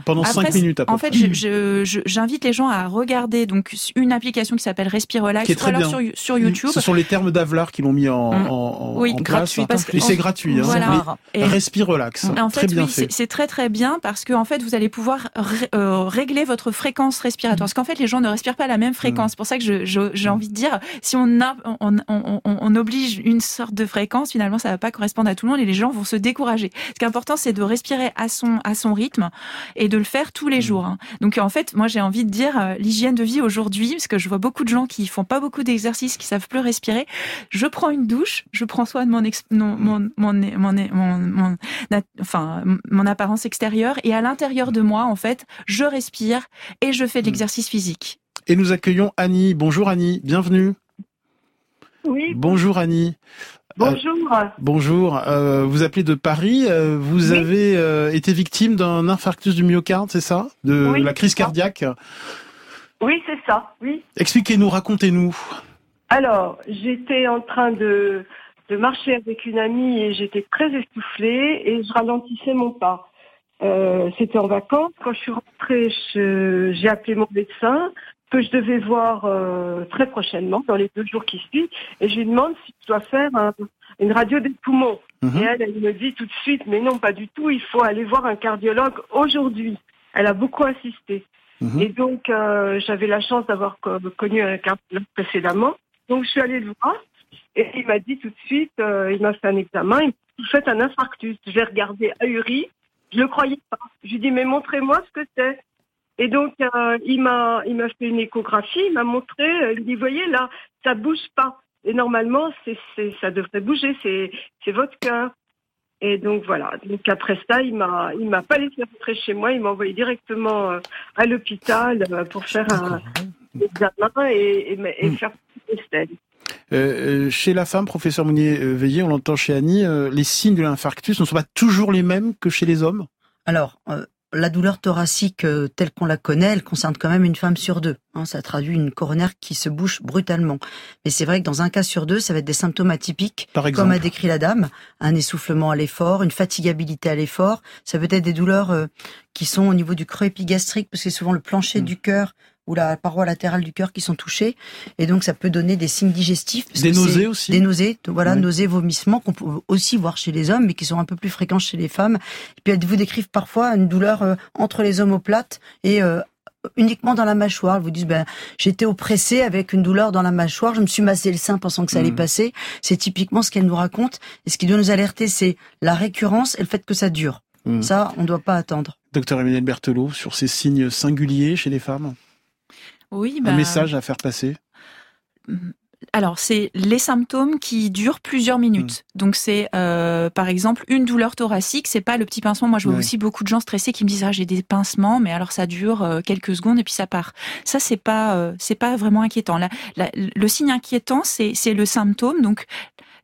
Pendant 5 minutes à peu En fait, j'invite les gens à regarder donc une application qui s'appelle Respirelax qui est très bien. Sur, sur, YouTube. Ce sont les termes d'Avlar qui l'ont mis en, mm. en, oui, gratuit, place. Parce c'est gratuit. Hein. Voilà. Respirelax. En fait, très bien oui, C'est très très bien parce que en fait, vous allez pouvoir euh, régler votre fréquence respiratoire. Parce qu'en fait, les gens ne respirent pas à la même fréquence. Mm. C'est pour ça que j'ai envie de dire, si on, a, on, on, on, on oblige une sorte de fréquence, finalement, ça va pas correspondre à tout le monde et les gens vont se décourager. Ce qui est important, c'est de respirer à son à son rythme et de le faire tous les mmh. jours. Hein. Donc en fait, moi j'ai envie de dire euh, l'hygiène de vie aujourd'hui, parce que je vois beaucoup de gens qui font pas beaucoup d'exercices, qui savent plus respirer. Je prends une douche, je prends soin de mon mon, mon, mon, mon, enfin mon apparence extérieure et à l'intérieur de moi, en fait, je respire et je fais de mmh. l'exercice physique. Et nous accueillons Annie. Bonjour Annie, bienvenue. Oui. Bonjour Annie. Bonjour. Euh, bonjour. Euh, vous appelez de Paris. Euh, vous avez été victime d'un infarctus du myocarde, c'est ça? De la crise cardiaque? Oui, c'est ça. Oui. Expliquez-nous, racontez-nous. Alors, j'étais en train de, de marcher avec une amie et j'étais très essoufflée et je ralentissais mon pas. C'était en vacances. Quand je suis rentrée, j'ai appelé mon médecin que je devais voir euh, très prochainement, dans les deux jours qui suivent, et je lui demande si je dois faire une radio des poumons. Mhm. Et elle, elle me dit tout de suite, mais non, pas du tout, il faut aller voir un cardiologue aujourd'hui. Elle a beaucoup insisté. Mhm. Et donc, euh, j'avais la chance d'avoir connu un cardiologue précédemment. Donc, je suis allée le voir, et il m'a dit tout de suite, euh, il m'a fait un examen, il m'a fait un infarctus. Je l'ai regardé ahuri, je le croyais pas. Je lui ai dit, mais montrez-moi ce que c'est. Et donc, euh, il m'a, il m'a fait une échographie, il m'a montré, euh, il dit, voyez là, ça bouge pas. Et normalement, c'est, c'est, ça devrait bouger, c'est, c'est votre cœur. Et donc voilà. Donc après ça, il m'a, il m'a pas laissé rentrer chez moi, il m'a envoyé directement euh, à l'hôpital euh, pour faire un examen et, et, et Hmm. faire des tests. Euh, euh, chez la femme, professeur Mounier-Veillé, on l'entend chez Annie, euh, les signes de l'infarctus ne sont pas toujours les mêmes que chez les hommes? Alors, euh, la douleur thoracique euh, telle qu'on la connaît, elle concerne quand même une femme sur deux. hein. ça traduit une coronaire qui se bouche brutalement. Mais c'est vrai que dans un cas sur deux, ça va être des symptômes atypiques, Par exemple comme a décrit la dame, un essoufflement à l'effort, une fatigabilité à l'effort. Ça peut être des douleurs euh, qui sont au niveau du creux épigastrique, parce que c'est souvent le plancher Mm. du cœur ou la paroi latérale du cœur qui sont touchés. Et donc, ça peut donner des signes digestifs. parce Des que nausées aussi Des nausées, voilà, nausées, vomissements qu'on peut aussi voir chez les hommes, mais qui sont un peu plus fréquents chez les femmes. Et puis, elles vous décrivent parfois une douleur euh, entre les omoplates et euh, uniquement dans la mâchoire. Elles vous disent, ben, j'étais oppressée avec une douleur dans la mâchoire, je me suis massé le sein pensant que ça allait Mhm. passer. C'est typiquement ce qu'elles nous racontent. Et ce qui doit nous alerter, c'est la récurrence et le fait que ça dure. Mhm. Ça, on ne doit pas attendre. Docteur Emmanuel Berthelot, sur ces signes singuliers chez les femmes? Oui, Un bah, message à faire passer Alors, c'est les symptômes qui durent plusieurs minutes. Hmm. Donc, c'est euh, par exemple une douleur thoracique. C'est pas le petit pincement. Moi, je vois Ouais. aussi beaucoup de gens stressés qui me disent ah j'ai des pincements, mais alors ça dure euh, quelques secondes et puis ça part. Ça, c'est pas euh, c'est pas vraiment inquiétant. La- la- le signe inquiétant, c'est c'est le symptôme. Donc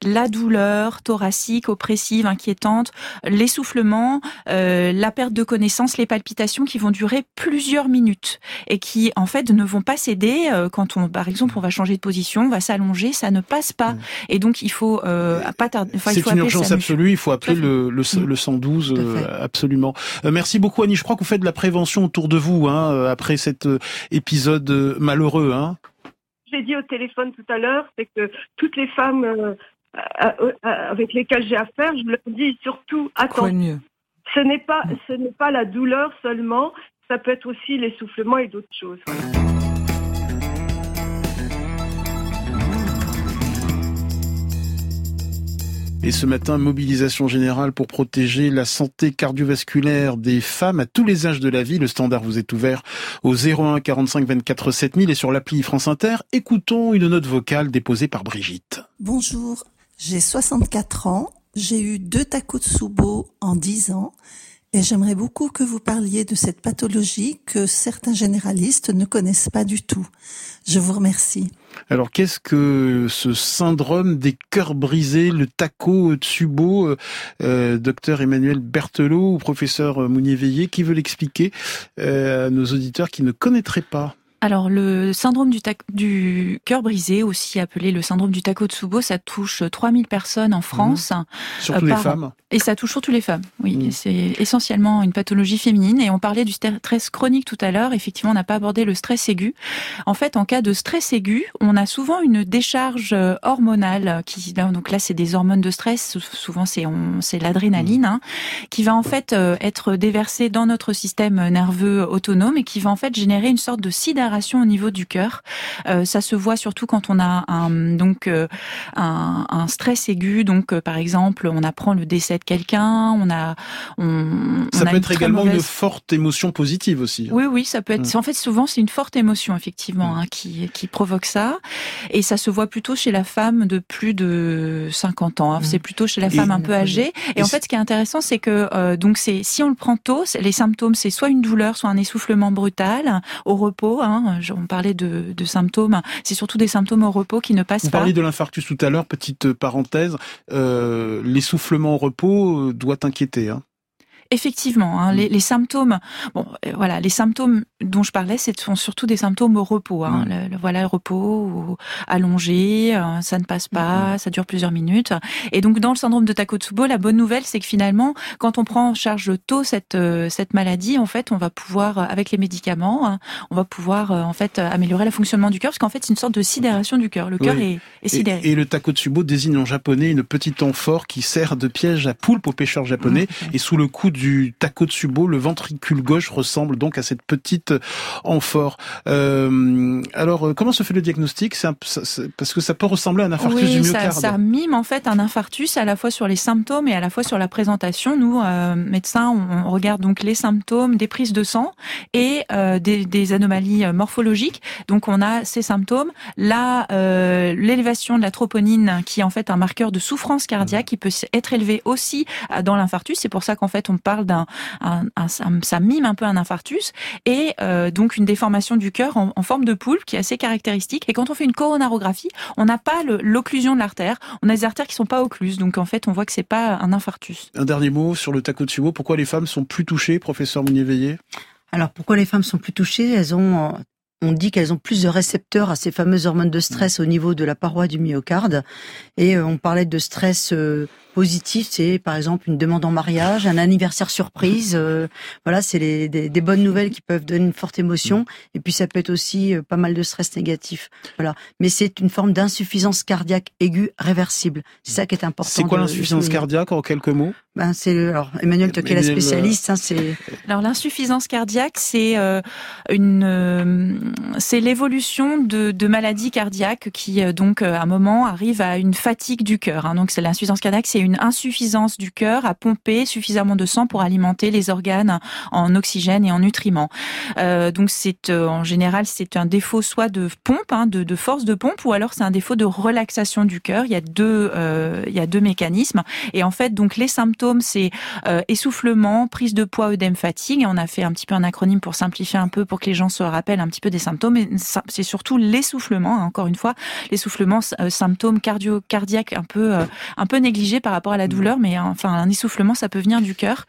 la douleur thoracique, oppressive, inquiétante, l'essoufflement, euh, la perte de connaissance, les palpitations qui vont durer plusieurs minutes et qui en fait ne vont pas céder euh, quand on, par exemple, on va changer de position, on va s'allonger, ça ne passe pas. Mm. Et donc il faut euh, pas tarder. Enfin, il C'est une urgence absolue, il faut appeler le, le, Mm. le 112 Tout à euh, absolument. Euh, merci beaucoup Annie, je crois que vous faites de la prévention autour de vous hein, euh, après cet euh, épisode euh, malheureux. Hein. J'ai dit au téléphone tout à l'heure, c'est que toutes les femmes avec lesquelles j'ai affaire, je leur dis surtout mieux ce n'est pas ce n'est pas la douleur seulement, ça peut être aussi l'essoufflement et d'autres choses. Voilà. Et ce matin, mobilisation générale pour protéger la santé cardiovasculaire des femmes à tous les âges de la vie. Le standard vous est ouvert au 01 45 24 7000 et sur l'appli France Inter. Écoutons une note vocale déposée par Brigitte. Bonjour, j'ai 64 ans, j'ai eu deux Takotsubo en 10 ans et j'aimerais beaucoup que vous parliez de cette pathologie que certains généralistes ne connaissent pas du tout. Je vous remercie. Alors qu'est-ce que ce syndrome des cœurs brisés, le taco tsubo, euh, euh, docteur Emmanuel Berthelot ou professeur Mounier-Veillé, qui veut l'expliquer euh, à nos auditeurs qui ne connaîtraient pas? Alors, le syndrome du, cœur brisé, aussi appelé le syndrome du Takotsubo, ça touche 3000 personnes en France. Surtout Euh, les par femmes. Et ça touche surtout les femmes, oui. Et C'est essentiellement une pathologie féminine. Et on parlait du stress chronique tout à l'heure. Effectivement, on n'a pas abordé le stress aigu. En fait, en cas de stress aigu, on a souvent une décharge euh, hormonale qui, donc là, c'est des hormones de stress. Sou- Souvent, c'est on- l'adrénaline hein, qui va en fait euh, être déversée dans notre système nerveux autonome et qui va en fait générer une sorte de sidération au niveau du cœur. Euh, ça se voit surtout quand on a un donc euh, un, un stress aigu. Donc, euh, par exemple, on apprend le décès de quelqu'un, on a, on, Ça on peut être également une forte émotion positive aussi. oui, oui, ça peut être. En fait, souvent, c'est une forte émotion, effectivement, hein, qui, qui provoque ça. Et ça se voit plutôt chez la femme de plus de 50 ans. hein. C'est plutôt chez la Et- femme un peu âgée. Et, Et en fait, ce qui est intéressant, c'est que euh, donc c'est si on le prend tôt, les symptômes, c'est soit une douleur, soit un essoufflement brutal au repos. Hein, Je- on parlait de, de symptômes. C'est surtout des symptômes au repos qui ne passent Vous pas. parliez de l'infarctus tout à l'heure, petite parenthèse. Euh, L'essoufflement au repos euh, doit inquiéter. Hein. Effectivement, hein, Mm. les, les symptômes, bon, euh, voilà, les symptômes dont je parlais, ce sont surtout des symptômes au repos. Hein, Mm. le, le- voilà, le repos, allongé, euh, ça ne passe pas, ça dure plusieurs minutes. Et donc, dans le syndrome de Takotsubo, la bonne nouvelle, c'est que finalement, quand on prend en charge tôt cette euh, cette maladie, en fait, on va pouvoir, avec les médicaments, hein, on va pouvoir en fait améliorer le fonctionnement du cœur, parce qu'en fait, c'est une sorte de sidération du cœur. Le cœur Oui. est, est sidéré. et le takotsubo désigne en japonais une petite amphore qui sert de piège à poulpe aux pêcheurs japonais. Mmh. Et sous le coup du Takotsubo, le ventricule gauche ressemble donc à cette petite amphore. Euh, alors, euh, comment se fait le diagnostic? C'est Parce que ça peut ressembler à un infarctus du myocarde. Ça, ça mime en fait un infarctus à la fois sur les symptômes et à la fois sur la présentation. Nous, euh, médecins, on, regarde donc les symptômes des prises de sang et euh, des, des, anomalies morphologiques. Donc, on a ces symptômes, là, euh, l'élévation de la troponine, qui est en fait un marqueur de souffrance cardiaque, qui peut être élevé aussi dans l'infarctus. C'est pour ça qu'en fait, on parle d'un, un, un, ça mime un peu un infarctus et donc une déformation du cœur en, en forme de poulpe qui est assez caractéristique. Et quand on fait une coronarographie, on n'a pas l'occlusion de l'artère. On a des artères qui sont pas occluses. Donc en fait, on voit que c'est pas un infarctus. Un dernier mot sur le Takotsubo. Pourquoi les femmes sont plus touchées, professeur Mounier-Veillé? Alors pourquoi les femmes sont plus touchées? Elles ont on dit qu'elles ont plus de récepteurs à ces fameuses hormones de stress au niveau de la paroi du myocarde. Et euh, on parlait de stress euh, positif, c'est par exemple une demande en mariage, un anniversaire surprise. Euh, voilà, c'est des, des, bonnes nouvelles qui peuvent donner une forte émotion. Et puis ça peut être aussi pas mal de stress négatif. Voilà, mais c'est une forme d'insuffisance cardiaque aiguë réversible. C'est ça qui est important. C'est quoi l'insuffisance cardiaque en quelques mots? Ben c'est alors Emmanuel, toi qui es la spécialiste, hein, c'est. (laughs) Alors l'insuffisance cardiaque, c'est une c'est l'évolution de, de, maladies cardiaques qui euh, donc euh, à un moment arrive à une fatigue du cœur. Hein. Donc c'est l'insuffisance cardiaque, c'est une insuffisance du cœur à pomper suffisamment de sang pour alimenter les organes en oxygène et en nutriments. Euh, donc c'est euh, en général c'est un défaut soit de pompe, hein, de, force de pompe, ou alors c'est un défaut de relaxation du cœur. Il y a deux euh, il y a deux mécanismes et en fait donc les symptômes c'est essoufflement, prise de poids, œdème, fatigue. On a fait un petit peu un acronyme pour simplifier un peu pour que les gens se rappellent un petit peu des symptômes, c'est surtout l'essoufflement, hein, encore une fois, l'essoufflement, symptôme cardio cardiaque un peu un peu négligé par rapport à la mmh. douleur, mais enfin un essoufflement, ça peut venir du cœur.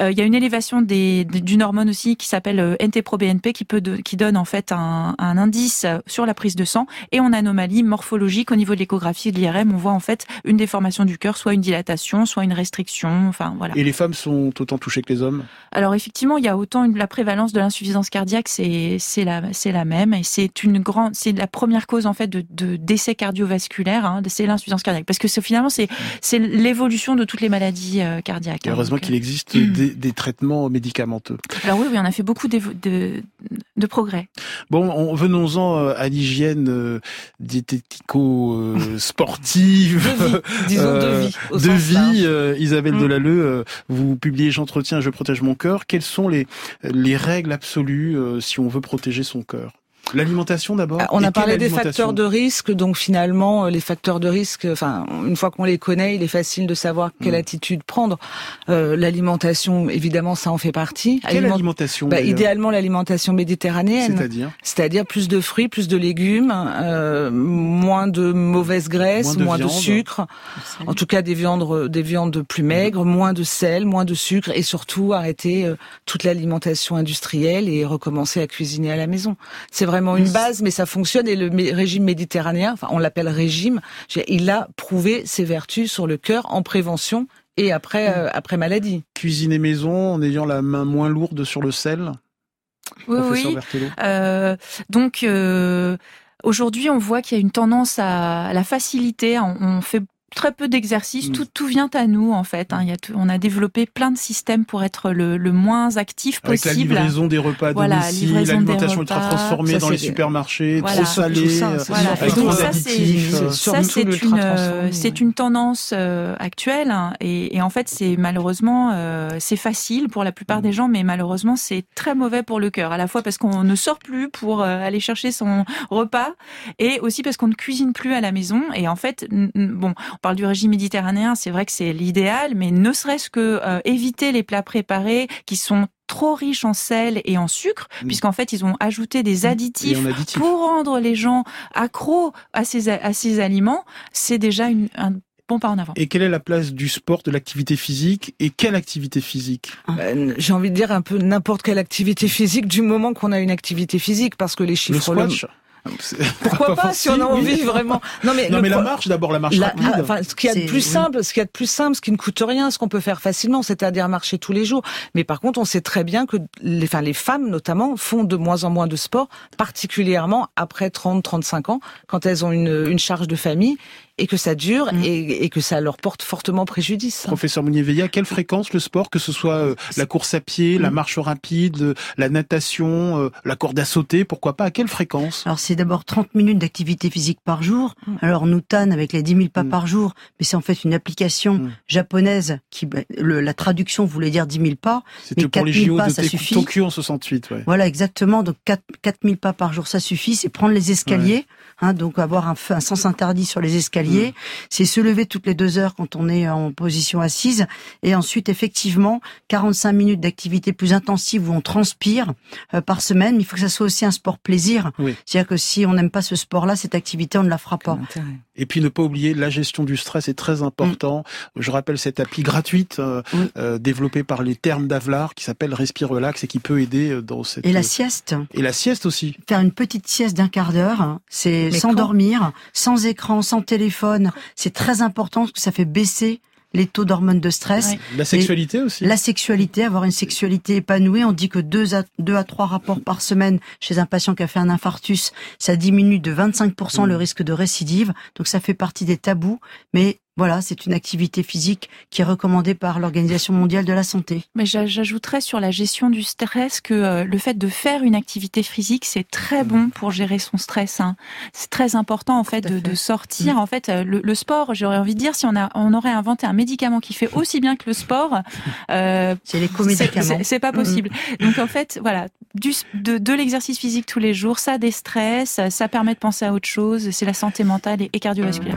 Euh, il y a une élévation des, d'une hormone aussi qui s'appelle NT-proBNP qui peut qui donne en fait un, un, indice sur la prise de sang et en anomalie morphologique au niveau de l'échographie de l'IRM, on voit en fait une déformation du cœur, soit une dilatation, soit une restriction, enfin voilà. Et les femmes sont autant touchées que les hommes? Alors effectivement, il y a autant une, la prévalence de l'insuffisance cardiaque, c'est c'est la c'est la même et c'est une grande, c'est la première cause en fait de, de décès cardiovasculaire, hein, c'est l'insuffisance cardiaque, parce que finalement c'est c'est l'évolution de toutes les maladies euh, cardiaques. Hein, heureusement qu'il existe euh, des, (clears throat) des, traitaments médicamenteux. Alors oui, oui, on a fait beaucoup de, de, de progrès. Bon, venons-en euh, à l'hygiène diétético-sportive, disons de vie, de vie. Isabelle mmh. Delalleux, vous publiez J'entretiens, je protège mon cœur. Quelles sont les les règles absolues si on veut protéger son cœur? L'alimentation d'abord. On a parlé des facteurs de risque, donc finalement euh, les facteurs de risque, enfin une fois qu'on les connaît, il est facile de savoir quelle hmm. attitude prendre. Euh, l'alimentation, évidemment, ça en fait partie. Quelle alimentation bah, Idéalement l'alimentation méditerranéenne. C'est-à-dire C'est-à-dire plus de fruits, plus de légumes, euh, moins de mauvaises graisses, moins de, sucre. En tout cas des viandes, des viandes plus maigres, moins de sel, moins de sucre, et surtout arrêter toute l'alimentation industrielle et recommencer à cuisiner à la maison. C'est vrai vraiment une base, mais ça fonctionne. Et le régime méditerranéen, enfin, on l'appelle régime, il a prouvé ses vertus sur le cœur en prévention et après, euh, après maladie. Cuisiner maison en ayant la main moins lourde sur le sel Oui, oui. Euh, donc, euh, aujourd'hui, on voit qu'il y a une tendance à la facilité. on fait très peu d'exercices, mm. tout, tout vient à nous en fait. Hein. Il y a on a développé plein de systèmes pour être le, le moins actif possible. Avec la livraison des repas à voilà, domicile, l'alimentation ultra transformée dans les supermarchés, trop salée, ça, euh, avec trop d'additifs. Ça c'est une, euh, c'est une tendance euh, actuelle hein. et, et, en fait c'est malheureusement c'est facile pour la plupart des mm. gens, mais malheureusement c'est très mauvais pour le cœur. À la fois parce qu'on ne sort plus pour aller chercher son repas et aussi parce qu'on ne cuisine plus à la maison. Et en fait, bon, on parle du régime méditerranéen, c'est vrai que c'est l'idéal, mais ne serait-ce que euh, éviter les plats préparés qui sont trop riches en sel et en sucre, mm. puisqu'en fait ils ont ajouté des mm. additifs, pour rendre les gens accros à ces, à ces aliments, c'est déjà une, un bon pas en avant. Et quelle est la place du sport, de l'activité physique et quelle activité physique? Ben, J'ai envie de dire un peu n'importe quelle activité physique du moment qu'on a une activité physique, parce que les chiffres... Le (laughs) pourquoi pas, si on a envie vraiment Non mais, non, mais la marche d'abord, la marche rapide. enfin, ce qu'il y a de plus simple, ce qu'il y a de plus simple, ce qui ne coûte rien, ce qu'on peut faire facilement, c'est-à-dire marcher tous les jours. Mais par contre, on sait très bien que les, enfin, les femmes notamment font de moins en moins de sport, particulièrement après 30-35 ans, quand elles ont une, une charge de famille et que ça dure mm. et, que ça leur porte fortement préjudice. Professeur Mounier-Veillet, à quelle fréquence le sport, que ce soit euh, la course à pied, la mm. marche rapide, la natation, euh, la corde à sauter, pourquoi pas, à quelle fréquence? Alors c'est d'abord 30 minutes d'activité physique par jour. Mm. Alors Nutan avec les 10 000 pas par jour, mais c'est en fait une application japonaise qui, bah, la traduction voulait dire 10 000 pas. C'était pour les JO pas, de ça suffit. Tokyo en 68. Ouais. Voilà, exactement. Donc 4, 000 pas par jour, ça suffit. C'est prendre les escaliers. Hein, donc avoir un, un, sens interdit sur les escaliers, mm. c'est se lever toutes les deux heures quand on est en position assise, et ensuite effectivement 45 minutes d'activité plus intensive où on transpire euh, par semaine. Mais il faut que ça soit aussi un sport plaisir, c'est-à-dire que si on n'aime pas ce sport-là, cette activité on ne la fera pas. Et puis ne pas oublier la gestion du stress est très important. Je rappelle cette appli gratuite euh, euh, développée par les termes d'Avlar qui s'appelle Respire Relax et qui peut aider dans cette et la sieste et la sieste aussi. Faire une petite sieste d'un quart d'heure, hein, c'est sans dormir, sans écran, sans téléphone. C'est très important parce que ça fait baisser les taux d'hormones de stress. La sexualité aussi. La sexualité, avoir une sexualité épanouie. On dit que deux à, deux à trois rapports par semaine chez un patient qui a fait un infarctus, ça diminue de 25% le mmh. risque de récidive. Donc ça fait partie des tabous. Mais voilà, c'est une activité physique qui est recommandée par l'Organisation mondiale de la santé. Mais j'ajouterais sur la gestion du stress que euh, le fait de faire une activité physique, c'est très bon pour gérer son stress. Hein. C'est très important en fait de, sortir. Mm. En fait, euh, le, sport, j'aurais envie de dire, si on, a, on aurait inventé un médicament qui fait aussi bien que le sport, euh, (laughs) c'est les comédicaments. C'est pas possible. Donc en fait, voilà, du, de, de l'exercice physique tous les jours, ça déstresse, ça permet de penser à autre chose. C'est la santé mentale et cardiovasculaire.